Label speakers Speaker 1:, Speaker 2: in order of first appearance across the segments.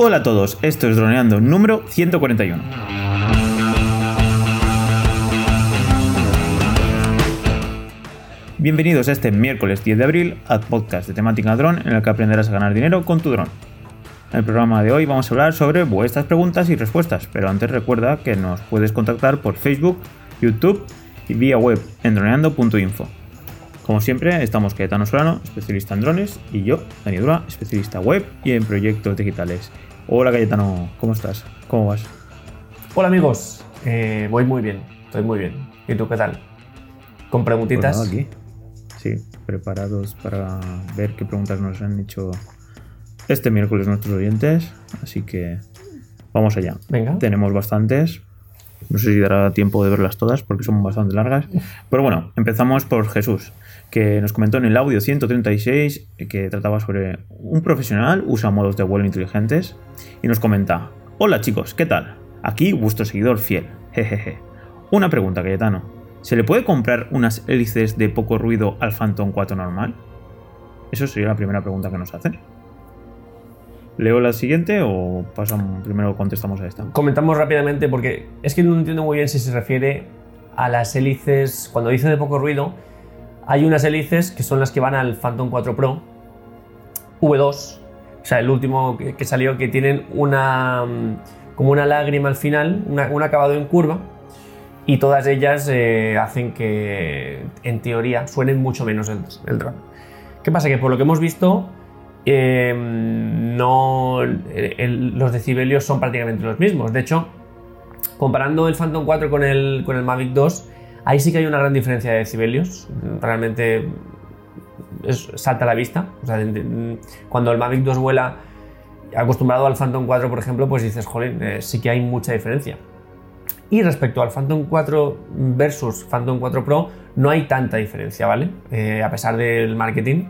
Speaker 1: Hola a todos, esto es Droneando número 141. Bienvenidos a este miércoles 10 de abril al podcast de temática dron en el que aprenderás a ganar dinero con tu dron. En el programa de hoy vamos a hablar sobre vuestras preguntas y respuestas, pero antes recuerda que nos puedes contactar por Facebook, YouTube y vía web en droneando.info. Como siempre, estamos Cayetano Solano, especialista en drones, y yo, Dani Dura, especialista web y en proyectos digitales. Hola Cayetano, ¿cómo estás? ¿Cómo vas?
Speaker 2: Hola amigos, eh, voy muy bien, estoy muy bien. ¿Y tú qué tal? ¿Con preguntitas?
Speaker 1: Pues nada, aquí. Sí, preparados para ver qué preguntas nos han hecho este miércoles nuestros oyentes, así que vamos allá.
Speaker 2: Venga.
Speaker 1: Tenemos bastantes, no sé si dará tiempo de verlas todas porque son bastante largas. Pero bueno, empezamos por Jesús, que nos comentó en el audio 136 que trataba sobre un profesional usa modos de vuelo inteligentes y nos comenta, hola chicos, ¿qué tal? Aquí vuestro seguidor fiel, jejeje. Una pregunta, Cayetano. ¿Se le puede comprar unas hélices de poco ruido al Phantom 4 normal? Eso sería la primera pregunta que nos hacen. ¿Leo la siguiente o pasamos, primero contestamos a esta?
Speaker 2: Comentamos rápidamente porque es que no entiendo muy bien si se refiere a las hélices, cuando dice de poco ruido, hay unas hélices que son las que van al Phantom 4 Pro V2, o sea, el último que salió, que tienen una mm, como una lágrima al final, una- un acabado en curva, y todas ellas eh, hacen que, en teoría, suenen mucho menos el, el dron. ¿Qué pasa? Que por lo que hemos visto, eh, no, el- los decibelios son prácticamente los mismos. De hecho, comparando el Phantom 4 con el, con el Mavic 2, ahí sí que hay una gran diferencia de decibelios. Realmente salta a la vista. Cuando el Mavic 2 vuela, acostumbrado al Phantom 4, por ejemplo, pues dices, jolín, eh, sí que hay mucha diferencia. Y respecto al Phantom 4 versus Phantom 4 Pro, no hay tanta diferencia, ¿vale? Eh, a pesar del marketing,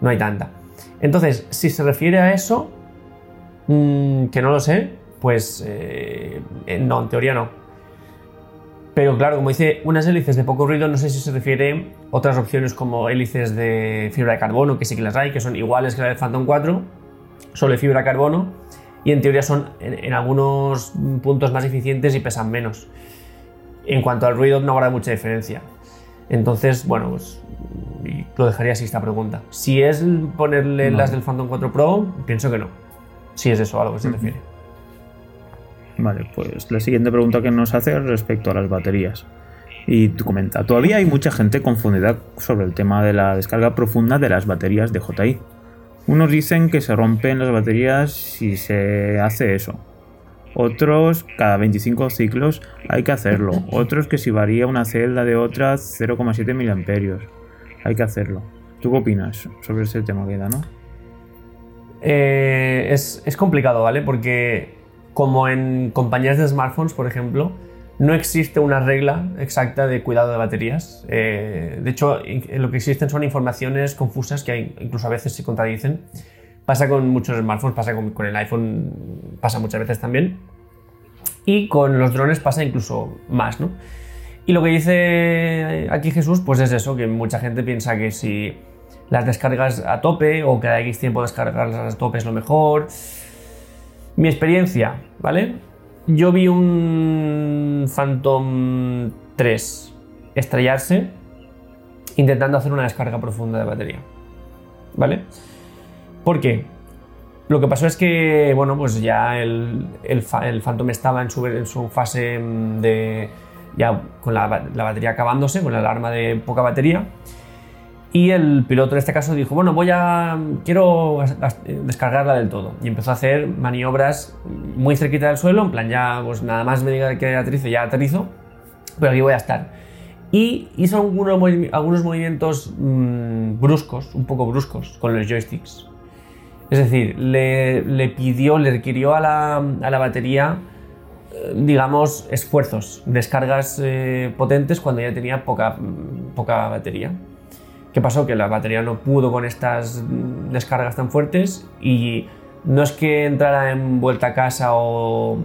Speaker 2: no hay tanta. Entonces, si se refiere a eso, mm, que no lo sé, pues eh, no, en teoría no. Pero claro, como dice, unas hélices de poco ruido, no sé si se refiere a otras opciones como hélices de fibra de carbono, que sí que las hay, que son iguales que la del Phantom 4, solo de fibra de carbono, y en teoría son en, en algunos puntos más eficientes y pesan menos. En cuanto al ruido, no habrá mucha diferencia. Entonces, bueno, pues lo dejaría así esta pregunta. Si es ponerle
Speaker 1: Vale.
Speaker 2: las del Phantom 4 Pro, pienso que no. Si es eso a lo que se refiere.
Speaker 1: Vale, pues la siguiente pregunta que nos hace es respecto a las baterías. Y tú comenta, todavía hay mucha gente confundida sobre el tema de la descarga profunda de las baterías de JI. Unos dicen que se rompen las baterías si se hace eso. Otros, cada 25 ciclos hay que hacerlo. Otros que si varía una celda de otra 0,7 miliamperios. Hay que hacerlo. ¿Tú qué opinas sobre ese tema, queda, no?
Speaker 2: Eh, es, es complicado, ¿vale? Porque como en compañías de smartphones, por ejemplo, no existe una regla exacta de cuidado de baterías. Eh, de hecho, lo que existen son informaciones confusas que incluso a veces se contradicen. Pasa con muchos smartphones, pasa con, con el iPhone, pasa muchas veces también. Y con los drones pasa incluso más, ¿no? Y lo que dice aquí Jesús, pues es eso, que mucha gente piensa que si las descargas a tope o cada X tiempo descargarlas a tope es lo mejor. Mi experiencia, ¿vale? Yo vi un Phantom 3 estrellarse intentando hacer una descarga profunda de batería, ¿vale? ¿Por qué? Lo que pasó es que, bueno, pues ya el, el, el Phantom estaba en su, en su fase mm, de. ya con la, la batería acabándose, con la alarma de poca batería. Y el piloto en este caso dijo, bueno, voy a. quiero descargarla del todo. Y empezó a hacer maniobras muy cerquita del suelo, en plan, ya, pues nada más me diga que aterrice, ya aterrizo, pero aquí voy a estar. Y hizo algunos, algunos movimientos mm, bruscos, un poco bruscos, con los joysticks. Es decir, le, le pidió, le requirió a la, a la batería, eh, digamos, esfuerzos, descargas eh, potentes cuando ya tenía poca, poca batería. ¿Qué pasó? Que la batería no pudo con estas descargas tan fuertes y no es que entrara en vuelta a casa o,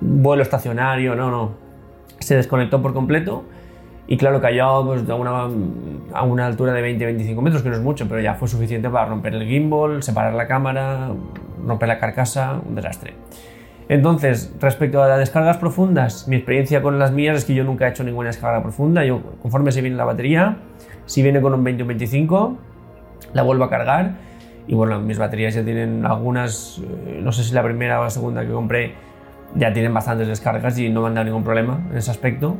Speaker 2: vuelo estacionario, no, no. Se desconectó por completo Y claro, cayó pues, a, una, a una altura de 20-25 metros, que no es mucho, pero ya fue suficiente para romper el gimbal, separar la cámara, romper la carcasa, un desastre. Entonces, respecto a las descargas profundas, mi experiencia con las mías es que yo nunca he hecho ninguna descarga profunda. Yo, conforme se viene la batería, si viene con un 20 o 25, la vuelvo a cargar. Y bueno, mis baterías ya tienen algunas, eh, no sé si la primera o la segunda que compré, ya tienen bastantes descargas y no me han dado ningún problema en ese aspecto.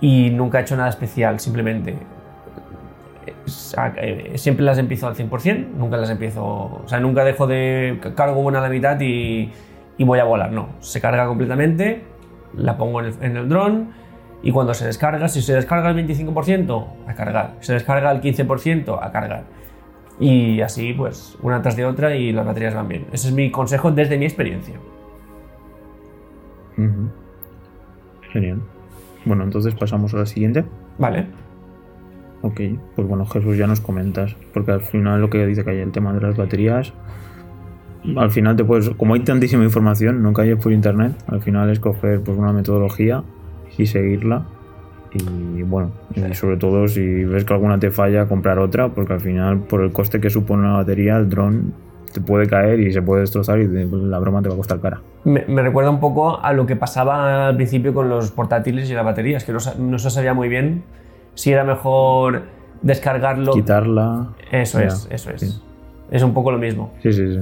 Speaker 2: Y nunca he hecho nada especial, simplemente eh, siempre las empiezo al 100%, nunca las empiezo, o sea, nunca dejo de cargo una a la mitad y, y voy a volar, no, se carga completamente, la pongo en el, en el dron y cuando se descarga, si se descarga el 25%, a cargar, si se descarga el 15%, a cargar. Y así, pues, una tras de otra y las baterías van bien. Ese es mi consejo desde mi experiencia.
Speaker 1: Genial. Bueno, entonces pasamos a la siguiente.
Speaker 2: Vale.
Speaker 1: Ok, pues bueno, Jesús, ya nos comentas, porque al final lo que dice que hay el tema de las baterías, al final te puedes, como hay tantísima información, no calles por internet, al final es coger pues, una metodología y seguirla. Y bueno, y sobre todo si ves que alguna te falla, comprar otra, porque al final, por el coste que supone una batería, el dron te puede caer y se puede destrozar y te- la broma te va a costar cara.
Speaker 2: Me, me recuerda un poco a lo que pasaba al principio con los portátiles y las baterías, que no, no se sabía muy bien si era mejor descargarlo.
Speaker 1: Quitarla.
Speaker 2: Eso
Speaker 1: ya,
Speaker 2: es, eso es.
Speaker 1: sí.
Speaker 2: Es un poco lo mismo.
Speaker 1: Sí, sí, sí.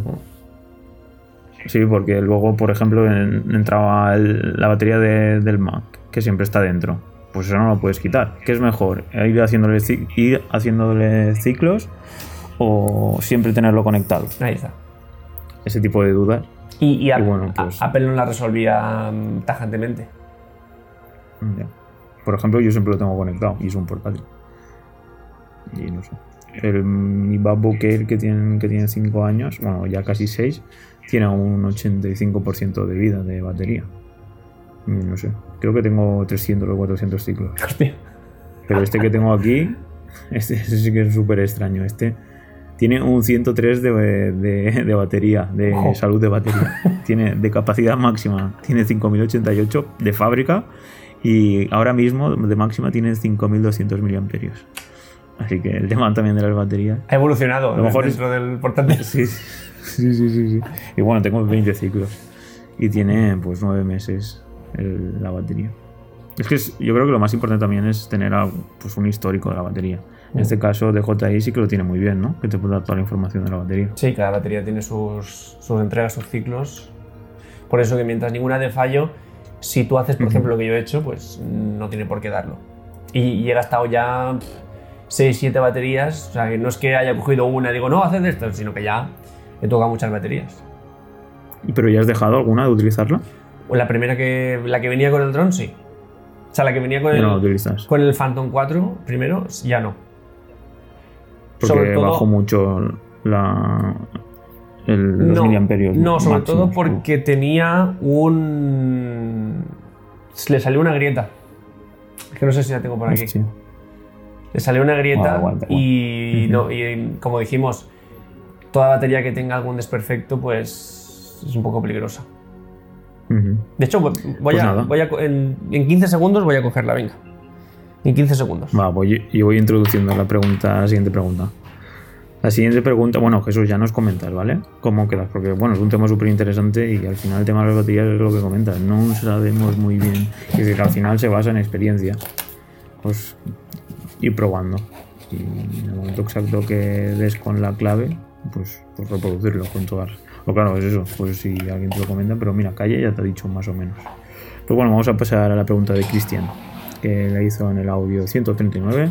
Speaker 1: Sí, porque luego, por ejemplo, en- entraba el- la batería de- del Mac, que siempre está dentro. Pues eso no lo puedes quitar. ¿Qué es mejor? ¿Ir haciéndole, ci- ir haciéndole ciclos o siempre tenerlo conectado?
Speaker 2: Ahí está.
Speaker 1: Ese tipo de dudas.
Speaker 2: Y, y, a-
Speaker 1: Y bueno, pues-
Speaker 2: a- Apple no la resolvía mm, tajantemente.
Speaker 1: Ya. Por ejemplo, yo siempre lo tengo conectado y es un portátil. Y no sé. El, mi MacBook Air que tiene, que tiene 5 años, bueno, ya casi 6, tiene un 85% de vida de batería. Y No sé. Creo que tengo 300 o 400 ciclos.
Speaker 2: Hostia.
Speaker 1: Pero este que tengo aquí, este, este sí que es súper extraño. Este tiene un 103 de, de- de batería, de salud de batería. tiene de capacidad máxima, tiene 5088 de fábrica y ahora mismo de máxima tiene 5200 miliamperios. Así que el tema también de las baterías.
Speaker 2: Ha evolucionado
Speaker 1: A lo mejor
Speaker 2: dentro del portátil.
Speaker 1: Sí, sí, sí, sí, sí. Y bueno, tengo 20 ciclos y tiene pues 9 meses el- la batería. Es que es- yo creo que lo más importante también es tener pues, un histórico de la batería. En este caso, DJI sí que lo tiene muy bien, ¿no? Que te puede dar toda la información de la batería.
Speaker 2: Sí, cada batería tiene sus, sus entregas, sus ciclos. Por eso que mientras ninguna de fallo, si tú haces, por
Speaker 1: Ujú.
Speaker 2: ejemplo, lo que yo he hecho, pues no tiene por qué darlo. Y, he gastado ya 6, 7 baterías. O sea, que no es que haya cogido una y digo, no, haced esto, sino que ya he tocado muchas baterías.
Speaker 1: ¿Pero ya has dejado alguna de utilizarla?
Speaker 2: O la primera que, la que venía con el dron, sí. O sea, la que venía con el,
Speaker 1: utilizas.
Speaker 2: con el Phantom 4, primero, ya no.
Speaker 1: Porque
Speaker 2: sobre todo-
Speaker 1: bajó mucho la, el- los
Speaker 2: no,
Speaker 1: miliamperios.
Speaker 2: No, sobre
Speaker 1: máximos.
Speaker 2: todo porque tenía un. Le salió una grieta. Es que no sé si la tengo por aquí.
Speaker 1: Hostia.
Speaker 2: Le salió una grieta
Speaker 1: Ah,
Speaker 2: y, no, y como dijimos, toda batería que tenga algún desperfecto, pues es un poco peligrosa. De hecho, voy
Speaker 1: Pues
Speaker 2: a, voy a en, en 15 segundos voy a cogerla, venga. En 15 segundos.
Speaker 1: Va, voy, yo voy introduciendo la pregunta, la siguiente pregunta. La siguiente pregunta, bueno, Jesús, ya nos comentas, ¿vale? ¿Cómo quedas? Porque, bueno, es un tema súper interesante y al final el tema de las baterías es lo que comentas. No sabemos muy bien. Es decir, que al final se basa en experiencia. Pues ir probando. Y en el momento exacto que des con la clave, pues, pues reproducirlo con todas. O claro, es eso, pues si alguien te lo comenta, pero mira, calle ya te ha dicho más o menos. Pues bueno, vamos a pasar a la pregunta de Cristian, que la hizo en el audio 139.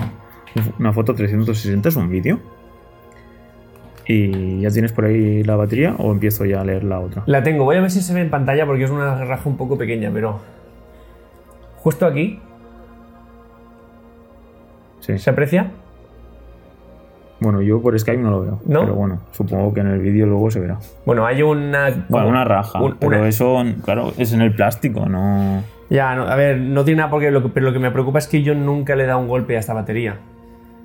Speaker 1: Una foto 360 es un vídeo. ¿Y ya tienes por ahí la batería o empiezo ya a leer la otra?
Speaker 2: La tengo, voy a ver si se ve en pantalla porque es una raja un poco pequeña, pero. Justo aquí,
Speaker 1: Sí.
Speaker 2: ¿se aprecia?
Speaker 1: Bueno, yo por Skype no lo veo.
Speaker 2: ¿No?
Speaker 1: Pero bueno, supongo que en el vídeo luego se verá.
Speaker 2: Bueno, hay una.
Speaker 1: Bueno, una raja.
Speaker 2: un-
Speaker 1: pero
Speaker 2: una-
Speaker 1: eso, claro, es en el plástico, no.
Speaker 2: Ya, no, a ver, no tiene nada porque lo que, pero lo que me preocupa es que yo nunca le he dado un golpe a esta batería.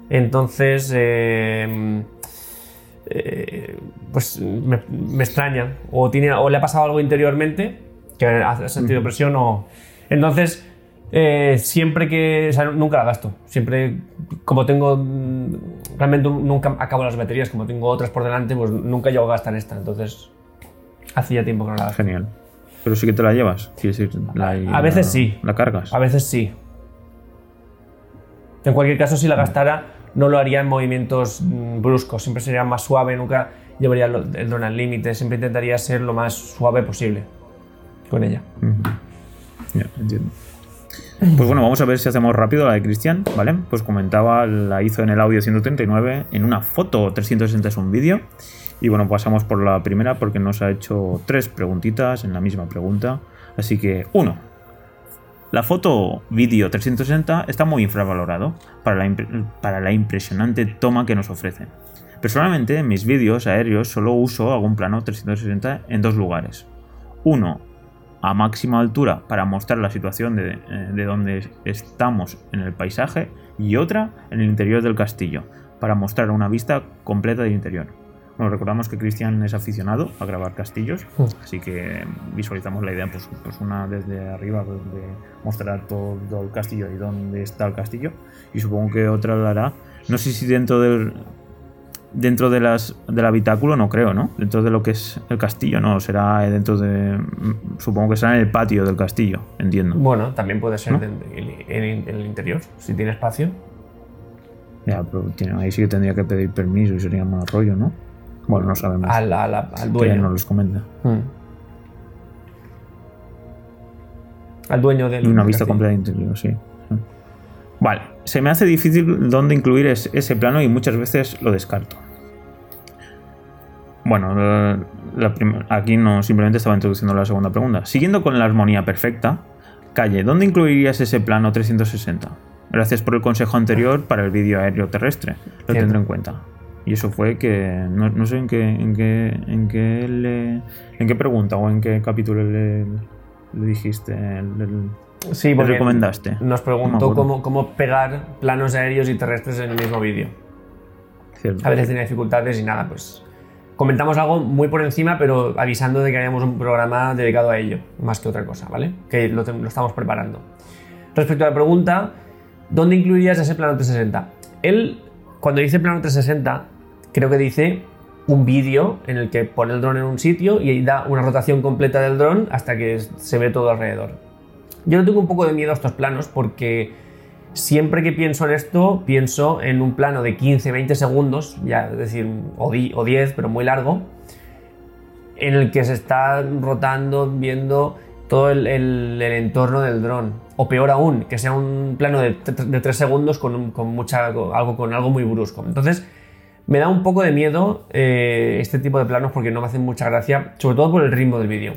Speaker 2: Entonces, eh, eh, pues me, me extraña. O, tiene, o le ha pasado algo interiormente, que ha sentido presión, o... Entonces, Eh, siempre que. O sea, nunca la gasto. Siempre. Como tengo. mm, Realmente nunca acabo las baterías, como tengo otras por delante, pues nunca llego a gastar esta. Entonces. Hacía tiempo que no la gasto.
Speaker 1: Genial. Pero sí que te la llevas. Quiero decir, la-
Speaker 2: A veces
Speaker 1: la-
Speaker 2: sí.
Speaker 1: La cargas.
Speaker 2: A veces sí. En cualquier caso, si la gastara, no lo haría en movimientos mm, bruscos. Siempre sería más suave, nunca llevaría el dron al límite. Siempre intentaría ser lo más suave posible con ella.
Speaker 1: Ya, entiendo. Pues bueno, vamos a ver si hacemos rápido la de Cristian, ¿vale? Pues comentaba, la hizo en el audio 139, en una foto 360 es un vídeo. Y bueno, pasamos por la primera porque nos ha hecho tres preguntitas en la misma pregunta. Así que, uno, la foto vídeo 360 está muy infravalorado para la, para la impresionante toma que nos ofrece. Personalmente, en mis vídeos aéreos solo uso algún plano 360 en dos lugares. Uno, a máxima altura para mostrar la situación de, eh, de donde estamos en el paisaje y otra en el interior del castillo para mostrar una vista completa del interior. Bueno, recordamos que Cristian es aficionado a grabar castillos,
Speaker 2: Mm.
Speaker 1: así que visualizamos la idea, pues, pues una desde arriba pues, de mostrar todo el castillo y dónde está el castillo, y supongo que otra la hará, no sé si dentro del dentro de las del habitáculo no creo, ¿no? Dentro de lo que es el castillo, no, será dentro de mm, supongo que será en el patio del castillo, entiendo.
Speaker 2: Bueno, también puede ser
Speaker 1: ¿No?
Speaker 2: en, en- en el interior, si tiene espacio.
Speaker 1: Ya, pero tiene- ahí sí que tendría que pedir permiso y sería más rollo, ¿no? Bueno, no sabemos.
Speaker 2: Al, al- al
Speaker 1: que
Speaker 2: dueño.
Speaker 1: nos los comenta.
Speaker 2: Mm. Al dueño del.
Speaker 1: Una vista completa de interior, sí. Vale, se me hace difícil dónde incluir es- ese plano y muchas veces lo descarto. Bueno, la- la prim- aquí no simplemente estaba introduciendo la segunda pregunta. Siguiendo con la armonía perfecta, Calle, ¿dónde incluirías ese plano 360? Gracias por el consejo anterior para el vídeo aéreo terrestre. Lo
Speaker 2: Cierto.
Speaker 1: tendré en cuenta. Y eso fue que. No, no sé en qué, en qué. en qué le- en qué pregunta o en qué capítulo le, le dijiste.
Speaker 2: Sí,
Speaker 1: le recomendaste.
Speaker 2: Nos preguntó cómo, cómo pegar planos aéreos y terrestres en el mismo vídeo.
Speaker 1: Cierto.
Speaker 2: A veces tiene dificultades y nada, pues. Comentamos algo muy por encima, pero avisando de que haríamos un programa dedicado a ello, más que otra cosa, ¿vale? Que lo, estamos preparando. Respecto a la pregunta, ¿dónde incluirías ese plano 360? Él, cuando dice plano 360, creo que dice un vídeo en el que pone el dron en un sitio y da una rotación completa del dron hasta que se ve todo alrededor. Yo le tengo un poco de miedo a estos planos porque siempre que pienso en esto, pienso en un plano de 15-20 segundos, ya es decir, o, o 10, pero muy largo, en el que se está rotando, viendo todo el, entorno del dron. O peor aún, que sea un plano de, 3 segundos con, un- algo, con algo muy brusco. Entonces, me da un poco de miedo eh, este tipo de planos porque no me hacen mucha gracia, sobre todo por el ritmo del vídeo.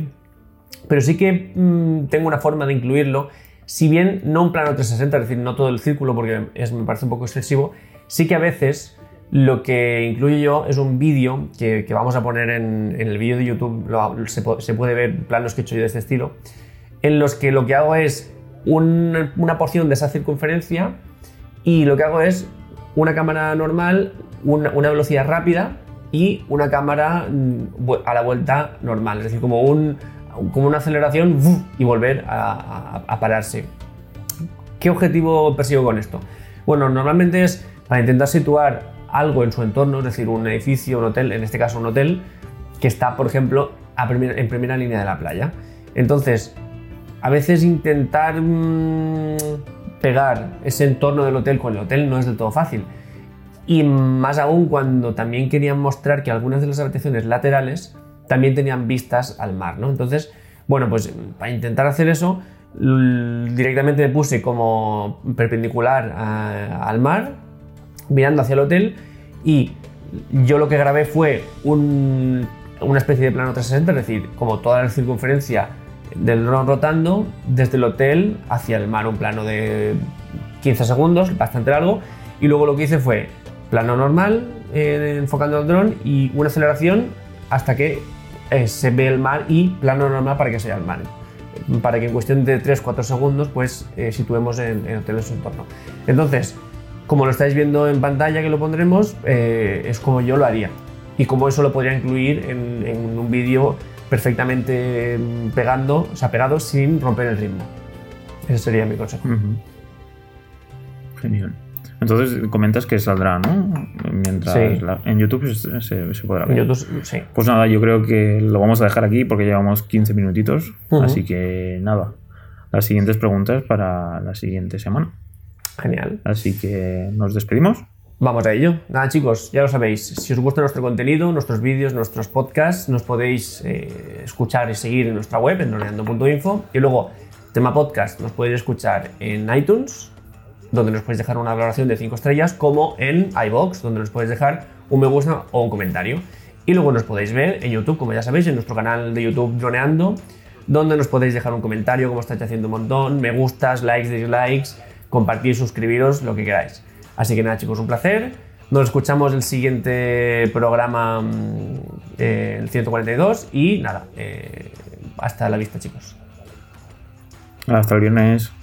Speaker 2: Pero sí que mm, tengo una forma de incluirlo, si bien no un plano 360, es decir, no todo el círculo porque me parece un poco excesivo, sí que a veces lo que incluyo yo es un vídeo que, vamos a poner en, el vídeo de YouTube, lo- se, se puede ver planos que he hecho yo de este estilo, en los que lo que hago es un- una porción de esa circunferencia y lo que hago es una cámara normal, una, una velocidad rápida y una cámara mm, a la vuelta normal, es decir, como, un, como una aceleración y volver a, pararse. ¿Qué objetivo persigo con esto? Bueno, normalmente es para intentar situar algo en su entorno, es decir, un edificio, un hotel, en este caso un hotel, que está, por ejemplo, en primera línea de la playa. Entonces, a veces intentar mm, pegar ese entorno del hotel con el hotel no es del todo fácil. Y más aún cuando también querían mostrar que algunas de las habitaciones laterales también tenían vistas al mar, ¿no? Entonces, bueno, pues para intentar hacer eso, directamente me puse como perpendicular al mar, mirando hacia el hotel, y yo lo que grabé fue un- una especie de plano 360, es decir, como toda la circunferencia del dron rotando desde el hotel hacia el mar, un plano de 15 segundos, bastante largo, y luego lo que hice fue plano normal, eh, enfocando el dron, y una aceleración hasta que eh, se ve el mar y plano normal para que se vea el mar. Para que en cuestión de 3-4 segundos pues eh, situemos en, en en su entorno. Entonces, como lo estáis viendo en pantalla que lo pondremos, eh, es como yo lo haría. Y como eso lo podría incluir en, un vídeo perfectamente mm, pegando, o sea, pegado sin romper el ritmo. Ese sería mi consejo.
Speaker 1: Genial. Entonces comentas que saldrá, ¿no? Mientras
Speaker 2: Sí.
Speaker 1: la- en YouTube se, se- se podrá
Speaker 2: En
Speaker 1: ver.
Speaker 2: YouTube, sí.
Speaker 1: Pues nada, yo creo que lo vamos a dejar aquí porque llevamos 15 minutitos. Así que nada, las siguientes preguntas para la siguiente semana.
Speaker 2: Genial.
Speaker 1: Así que nos despedimos.
Speaker 2: Vamos a ello. Nada, chicos, ya lo sabéis. Si os gusta nuestro contenido, nuestros vídeos, nuestros podcasts, nos podéis eh, escuchar y seguir en nuestra web, en droneando.info. Y luego, tema podcast, nos podéis escuchar en iTunes, donde nos podéis dejar una valoración de 5 estrellas, como en iBox, donde nos podéis dejar un me gusta o un comentario. Y luego nos podéis ver en YouTube, como ya sabéis, en nuestro canal de YouTube Droneando, donde nos podéis dejar un comentario, como estáis haciendo un montón, me gustas, likes, dislikes, compartir, suscribiros, lo que queráis. Así que nada, chicos, un placer. Nos escuchamos el siguiente programa, mm, eh, el 142, y nada, eh, hasta la vista, chicos.
Speaker 1: Hasta el viernes.